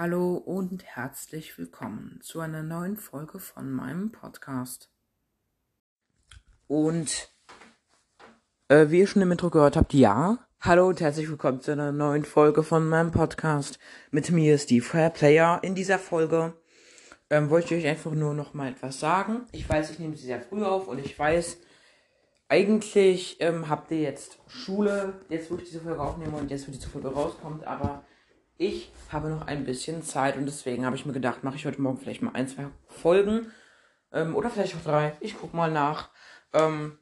Hallo und herzlich willkommen zu einer neuen Folge von meinem Podcast. Und äh, wie ihr schon im Intro gehört habt, ja. Hallo und herzlich willkommen zu einer neuen Folge von meinem Podcast. Mit mir ist die Fair Player. In dieser Folge ähm, wollte ich euch einfach nur noch mal etwas sagen. Ich weiß, ich nehme sie sehr früh auf und ich weiß, eigentlich ähm, habt ihr jetzt Schule, jetzt wo ich diese Folge aufnehme und jetzt wo diese Folge rauskommt, aber ich habe noch ein bisschen Zeit und deswegen habe ich mir gedacht, mache ich heute Morgen vielleicht mal ein, zwei Folgen ähm, oder vielleicht auch drei. Ich gucke mal nach. Ähm,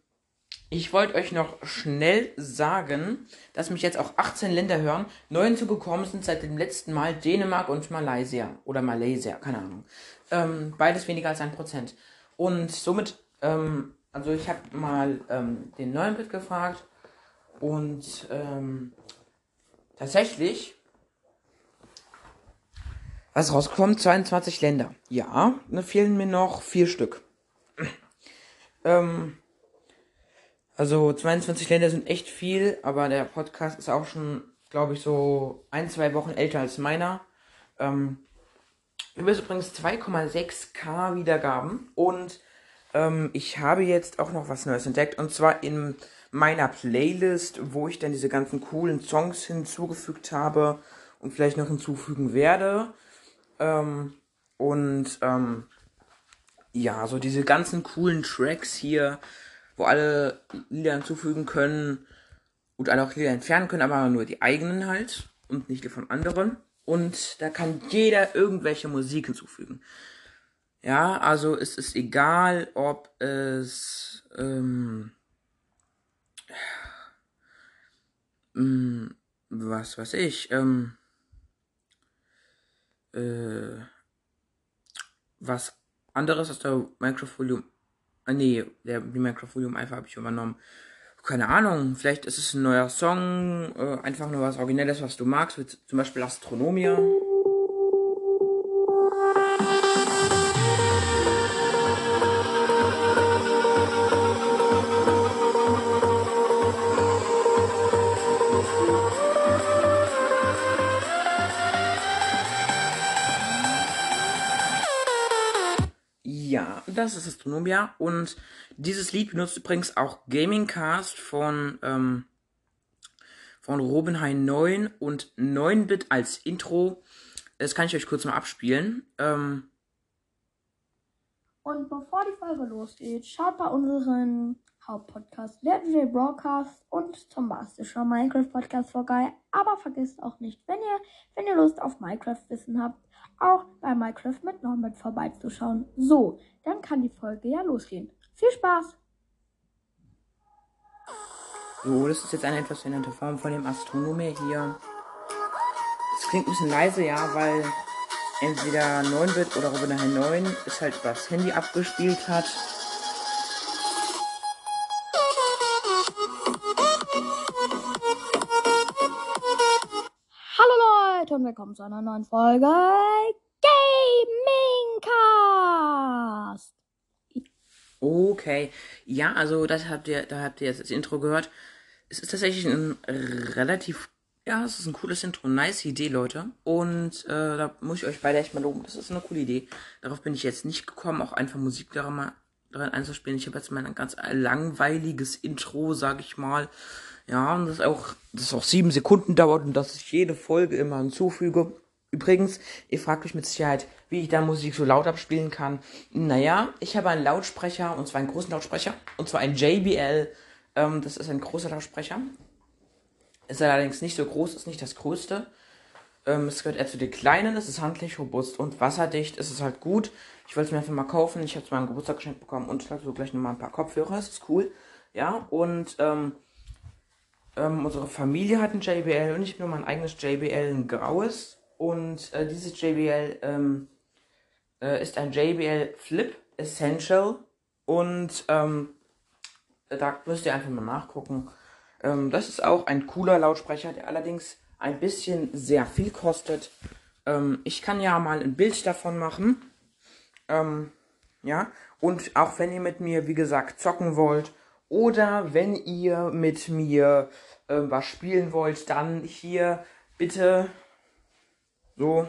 ich wollte euch noch schnell sagen, dass mich jetzt auch 18 Länder hören. Neu hinzugekommen sind seit dem letzten Mal Dänemark und Malaysia. Oder Malaysia, keine Ahnung. Ähm, beides weniger als ein Prozent. Und somit, ähm, also ich habe mal ähm, den neuen Bit gefragt. Und ähm, tatsächlich was rauskommt, 22 Länder. Ja, da fehlen mir noch vier Stück. ähm, also 22 Länder sind echt viel, aber der Podcast ist auch schon, glaube ich, so ein, zwei Wochen älter als meiner. Ähm, übrigens 2,6k Wiedergaben und ähm, ich habe jetzt auch noch was Neues entdeckt und zwar in meiner Playlist, wo ich dann diese ganzen coolen Songs hinzugefügt habe und vielleicht noch hinzufügen werde. Ähm, und ähm, ja, so diese ganzen coolen Tracks hier, wo alle Lieder hinzufügen können und alle auch Lieder entfernen können, aber nur die eigenen halt und nicht die von anderen. Und da kann jeder irgendwelche Musik hinzufügen. Ja, also es ist egal, ob es ähm, ähm was weiß ich, ähm, äh, was anderes aus der Minecraft Volume. Äh, nee, der, die Minecraft Volume einfach habe ich übernommen. Keine Ahnung, vielleicht ist es ein neuer Song, äh, einfach nur was Originelles, was du magst, wie zum Beispiel Astronomia. Das ist Astronomia. Und dieses Lied benutzt übrigens auch Gaming Cast von, ähm, von Robinhain 9 und 9-Bit als Intro. Das kann ich euch kurz mal abspielen. Ähm, und bevor die Folge losgeht, schaut bei unseren Hauptpodcast Legendary Broadcast und zum Bastischer Minecraft Podcast vorbei. Aber vergesst auch nicht, wenn ihr, wenn ihr Lust auf Minecraft Wissen habt, auch bei Minecraft mit Norbert vorbeizuschauen. So, dann kann die Folge ja losgehen. Viel Spaß! So, das ist jetzt eine etwas veränderte Form von dem Astronomer hier. Es klingt ein bisschen leise, ja, weil entweder 9-Bit oder Robin 9 ist halt das Handy abgespielt hat. Willkommen zu einer neuen Folge Gamingcast. Okay, ja, also das habt ihr, da habt ihr jetzt das Intro gehört. Es ist tatsächlich ein relativ, ja, es ist ein cooles Intro, nice Idee, Leute. Und äh, da muss ich euch beide echt mal loben. Das ist eine coole Idee. Darauf bin ich jetzt nicht gekommen, auch einfach Musik daran mal daran einzuspielen. Ich habe jetzt mal ein ganz langweiliges Intro, sag ich mal. Ja, und das auch, das auch sieben Sekunden dauert und dass ich jede Folge immer hinzufüge. Übrigens, ihr fragt euch mit Sicherheit, wie ich da Musik so laut abspielen kann. Naja, ich habe einen Lautsprecher, und zwar einen großen Lautsprecher, und zwar ein JBL. Ähm, das ist ein großer Lautsprecher. Ist allerdings nicht so groß, ist nicht das größte. Ähm, es gehört eher zu den kleinen, es ist handlich, robust und wasserdicht. Es ist halt gut. Ich wollte es mir einfach mal kaufen. Ich habe es mal Geburtstag geschenkt bekommen und dazu gleich nochmal ein paar Kopfhörer. Das ist cool. Ja, und ähm, ähm, unsere Familie hat ein JBL und ich habe nur mein eigenes JBL, ein graues. Und äh, dieses JBL ähm, äh, ist ein JBL Flip Essential. Und ähm, da müsst ihr einfach mal nachgucken. Ähm, das ist auch ein cooler Lautsprecher, der allerdings ein bisschen sehr viel kostet. Ähm, ich kann ja mal ein Bild davon machen. Ähm, ja, und auch wenn ihr mit mir, wie gesagt, zocken wollt oder wenn ihr mit mir äh, was spielen wollt, dann hier bitte so.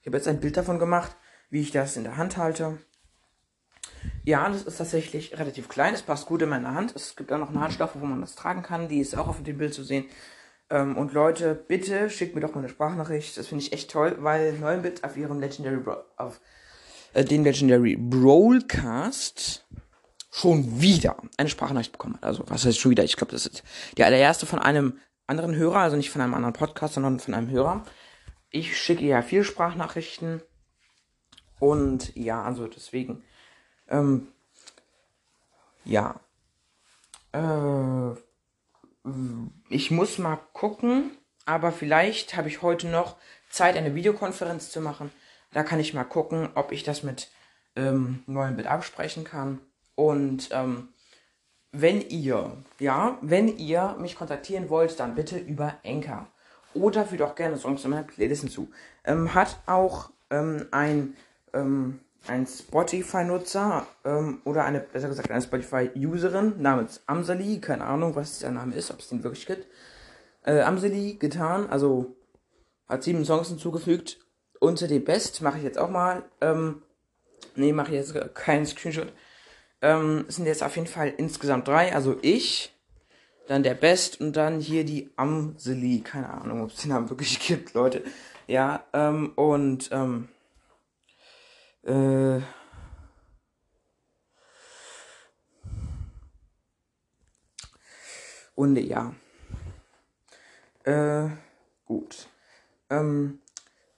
Ich habe jetzt ein Bild davon gemacht, wie ich das in der Hand halte. Ja, das ist tatsächlich relativ klein. Es passt gut in meine Hand. Es gibt auch noch eine Handschlaufe, wo man das tragen kann. Die ist auch auf dem Bild zu sehen. Ähm, und Leute, bitte schickt mir doch mal eine Sprachnachricht. Das finde ich echt toll, weil 9-Bit auf ihrem Legendary Bro auf äh, den Legendary Broadcast schon wieder eine Sprachnachricht bekommen hat. Also, was heißt schon wieder? Ich glaube, das ist die allererste von einem anderen Hörer, also nicht von einem anderen Podcast, sondern von einem Hörer. Ich schicke ja viele Sprachnachrichten. Und ja, also deswegen. Ähm, ja. Äh, ich muss mal gucken, aber vielleicht habe ich heute noch Zeit, eine Videokonferenz zu machen. Da kann ich mal gucken, ob ich das mit ähm, neuen Bild absprechen kann. Und ähm, wenn ihr, ja, wenn ihr mich kontaktieren wollt, dann bitte über Enker. Oder fügt auch gerne Songs in meiner Playlist hinzu. Ähm, hat auch ähm, ein, ähm, ein Spotify-Nutzer ähm, oder eine, besser gesagt, eine Spotify-Userin namens Amsali, keine Ahnung, was der Name ist, ob es den wirklich gibt, äh, Amsali getan, also hat sieben Songs hinzugefügt. Unter dem Best mache ich jetzt auch mal, ähm, nee, mache ich jetzt keinen Screenshot. Ähm, sind jetzt auf jeden Fall insgesamt drei, also ich, dann der Best und dann hier die Amseli. Keine Ahnung, ob es den Namen wirklich gibt, Leute. Ja, ähm, und, ähm, äh, und ja. Äh, gut. Ähm,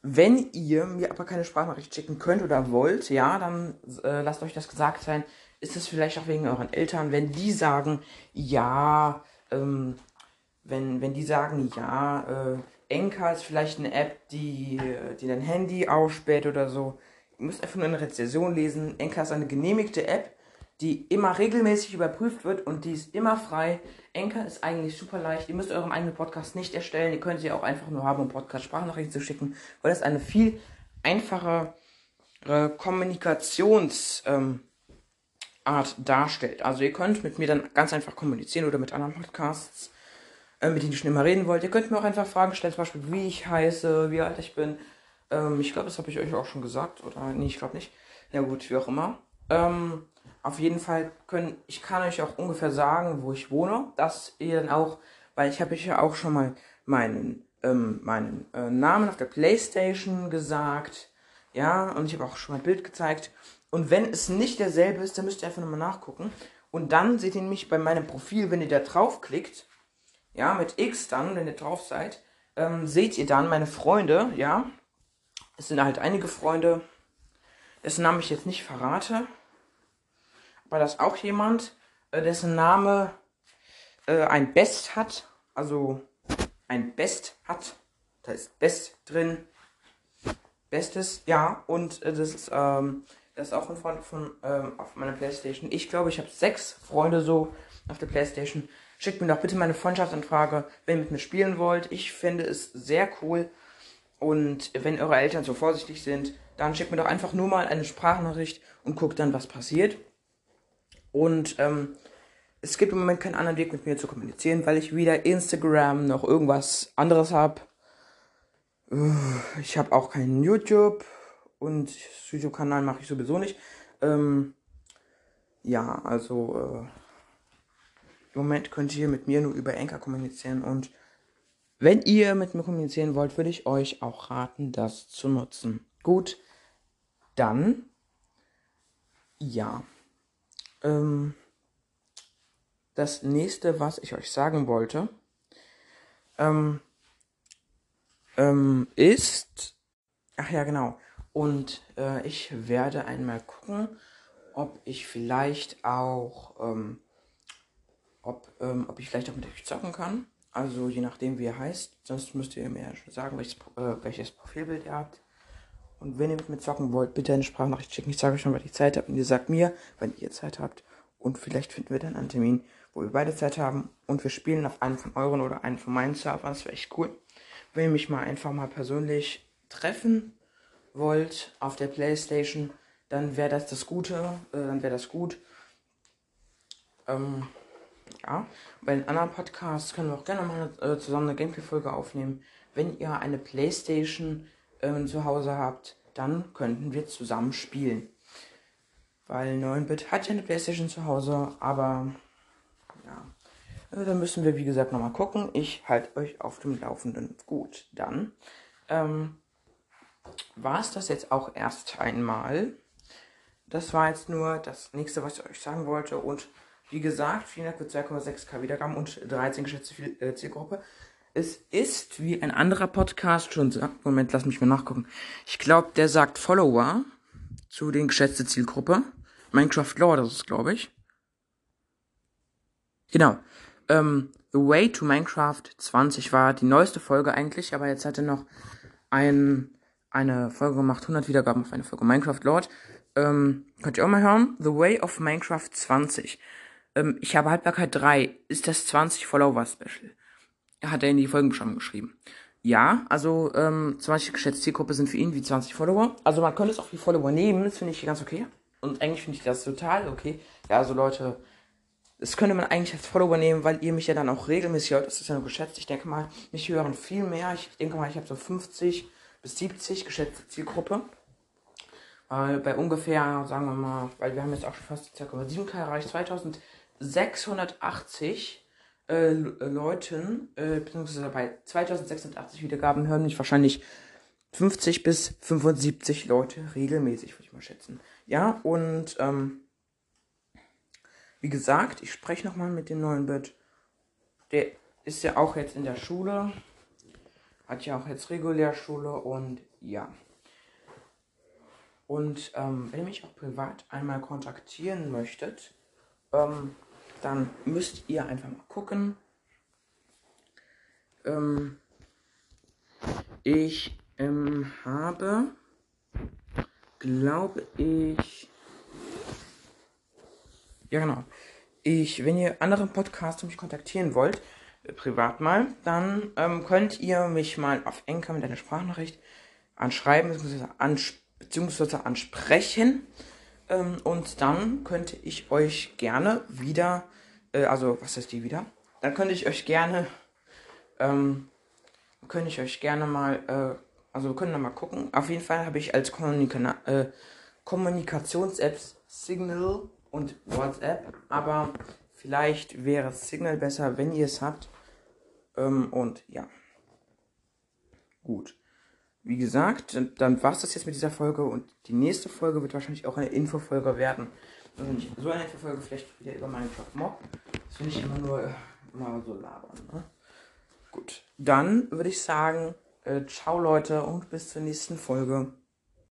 wenn ihr mir aber keine Sprachnachricht schicken könnt oder wollt, ja, dann äh, lasst euch das gesagt sein. Ist es vielleicht auch wegen euren Eltern, wenn die sagen, ja, ähm, wenn, wenn die sagen, ja, äh, Enka ist vielleicht eine App, die, die dein Handy ausspäht oder so. Ihr müsst einfach nur eine Rezension lesen. Enka ist eine genehmigte App, die immer regelmäßig überprüft wird und die ist immer frei. Enka ist eigentlich super leicht. Ihr müsst euren eigenen Podcast nicht erstellen. Ihr könnt sie auch einfach nur haben, um Podcast-Sprachnachrichten zu schicken, weil das eine viel einfache äh, Kommunikationsart ähm, darstellt. Also ihr könnt mit mir dann ganz einfach kommunizieren oder mit anderen Podcasts, äh, mit denen ihr schon immer reden wollt. Ihr könnt mir auch einfach Fragen stellen, zum Beispiel wie ich heiße, wie alt ich bin. Ähm, ich glaube, das habe ich euch auch schon gesagt. Oder nee, ich glaube nicht. Ja gut, wie auch immer. Ähm, auf jeden Fall können, ich kann euch auch ungefähr sagen, wo ich wohne, dass ihr dann auch, weil ich habe euch ja auch schon mal meinen, ähm, meinen äh, Namen auf der Playstation gesagt, ja, und ich habe auch schon mal ein Bild gezeigt. Und wenn es nicht derselbe ist, dann müsst ihr einfach nochmal nachgucken. Und dann seht ihr nämlich bei meinem Profil, wenn ihr da draufklickt, ja, mit X dann, wenn ihr drauf seid, ähm, seht ihr dann meine Freunde, ja. Es sind halt einige Freunde, dessen Namen ich jetzt nicht verrate war das auch jemand, äh, dessen Name äh, ein Best hat. Also ein Best hat. Da ist Best drin. Bestes, ja. Und äh, das ist, ähm, das ist auch ein Freund von ähm, auf meiner Playstation. Ich glaube, ich habe sechs Freunde so auf der Playstation. Schickt mir doch bitte meine Freundschaftsanfrage, wenn ihr mit mir spielen wollt. Ich finde es sehr cool. Und wenn eure Eltern so vorsichtig sind, dann schickt mir doch einfach nur mal eine Sprachnachricht und guckt dann, was passiert. Und ähm, es gibt im Moment keinen anderen Weg mit mir zu kommunizieren, weil ich weder Instagram noch irgendwas anderes habe. Ich habe auch keinen YouTube und YouTube-Kanal mache ich sowieso nicht. Ähm, ja, also äh, im Moment könnt ihr mit mir nur über Anchor kommunizieren und wenn ihr mit mir kommunizieren wollt, würde ich euch auch raten, das zu nutzen. Gut, dann ja. Ähm, das nächste, was ich euch sagen wollte, ähm, ähm, ist, ach ja, genau. Und äh, ich werde einmal gucken, ob ich vielleicht auch, ähm, ob, ähm, ob ich vielleicht auch mit euch zocken kann. Also je nachdem, wie er heißt. Sonst müsst ihr mir sagen, welches, äh, welches Profilbild ihr habt. Und wenn ihr mit mir zocken wollt, bitte eine Sprachnachricht schicken. Ich sage euch schon, weil ich Zeit habe. Und ihr sagt mir, wenn ihr Zeit habt. Und vielleicht finden wir dann einen Termin, wo wir beide Zeit haben. Und wir spielen auf einen von euren oder einen von meinen Servern. Das wäre echt cool. Wenn ihr mich mal einfach mal persönlich treffen wollt auf der Playstation, dann wäre das das Gute. Äh, dann wäre das gut. Ähm, ja, bei den anderen Podcasts können wir auch gerne mal äh, zusammen eine Gameplay-Folge aufnehmen. Wenn ihr eine Playstation ähm, zu Hause habt, dann könnten wir zusammen spielen. Weil 9-Bit hat ja eine Playstation zu Hause, aber ja. Äh, da müssen wir, wie gesagt, nochmal gucken. Ich halte euch auf dem Laufenden. Gut, dann ähm, war es das jetzt auch erst einmal. Das war jetzt nur das nächste, was ich euch sagen wollte. Und wie gesagt, vielen Dank für 2,6k Wiedergaben und 13 geschätzte äh, Zielgruppe. Es ist, wie ein anderer Podcast schon sagt, Moment, lass mich mal nachgucken. Ich glaube, der sagt Follower zu den geschätzte Zielgruppe. Minecraft Lore, das ist, glaube ich. Genau. Ähm, The Way to Minecraft 20 war die neueste Folge eigentlich, aber jetzt hat er noch ein, eine Folge gemacht, 100 Wiedergaben auf eine Folge Minecraft Lord. Ähm, könnt ihr auch mal hören. The Way of Minecraft 20. Ähm, ich habe Haltbarkeit 3. Ist das 20 Follower Special? hat er in die Folgenbeschreibung geschrieben. Ja, also ähm, 20 geschätzte Zielgruppe sind für ihn wie 20 Follower. Also man könnte es auch wie Follower nehmen, das finde ich ganz okay. Und eigentlich finde ich das total okay. Ja, also Leute, das könnte man eigentlich als Follower nehmen, weil ihr mich ja dann auch regelmäßig hört. Das ist ja nur geschätzt. Ich denke mal, mich hören viel mehr. Ich denke mal, ich habe so 50 bis 70 geschätzte Zielgruppe. Weil bei ungefähr, sagen wir mal, weil wir haben jetzt auch schon fast 2,7k erreicht, 2680 äh, Leuten, äh, beziehungsweise bei 2680 Wiedergaben hören mich wahrscheinlich 50 bis 75 Leute regelmäßig, würde ich mal schätzen. Ja, und ähm, wie gesagt, ich spreche nochmal mit dem neuen Bett. Der ist ja auch jetzt in der Schule. Hat ja auch jetzt Regulärschule und ja. Und ähm, wenn ihr mich auch privat einmal kontaktieren möchtet, ähm, dann müsst ihr einfach mal gucken. Ähm, ich ähm, habe, glaube ich, ja genau, ich, wenn ihr anderen Podcasts mich kontaktieren wollt, äh, privat mal, dann ähm, könnt ihr mich mal auf Enker mit einer Sprachnachricht anschreiben bzw. Ans beziehungsweise ansprechen. Ähm, und dann könnte ich euch gerne wieder äh, also was ist die wieder? Dann könnte ich euch gerne, ähm, könnte ich euch gerne mal, äh, also wir können da mal gucken. Auf jeden Fall habe ich als Kommunika äh, Kommunikations-Apps Signal und WhatsApp, aber vielleicht wäre Signal besser, wenn ihr es habt. Ähm, und ja. Gut. Wie gesagt, dann war es das jetzt mit dieser Folge und die nächste Folge wird wahrscheinlich auch eine Infofolge werden. Also nicht so eine Infofolge, vielleicht wieder über Minecraft Mob. Das finde ich immer nur immer so labern. Ne? Gut, dann würde ich sagen, äh, ciao Leute und bis zur nächsten Folge.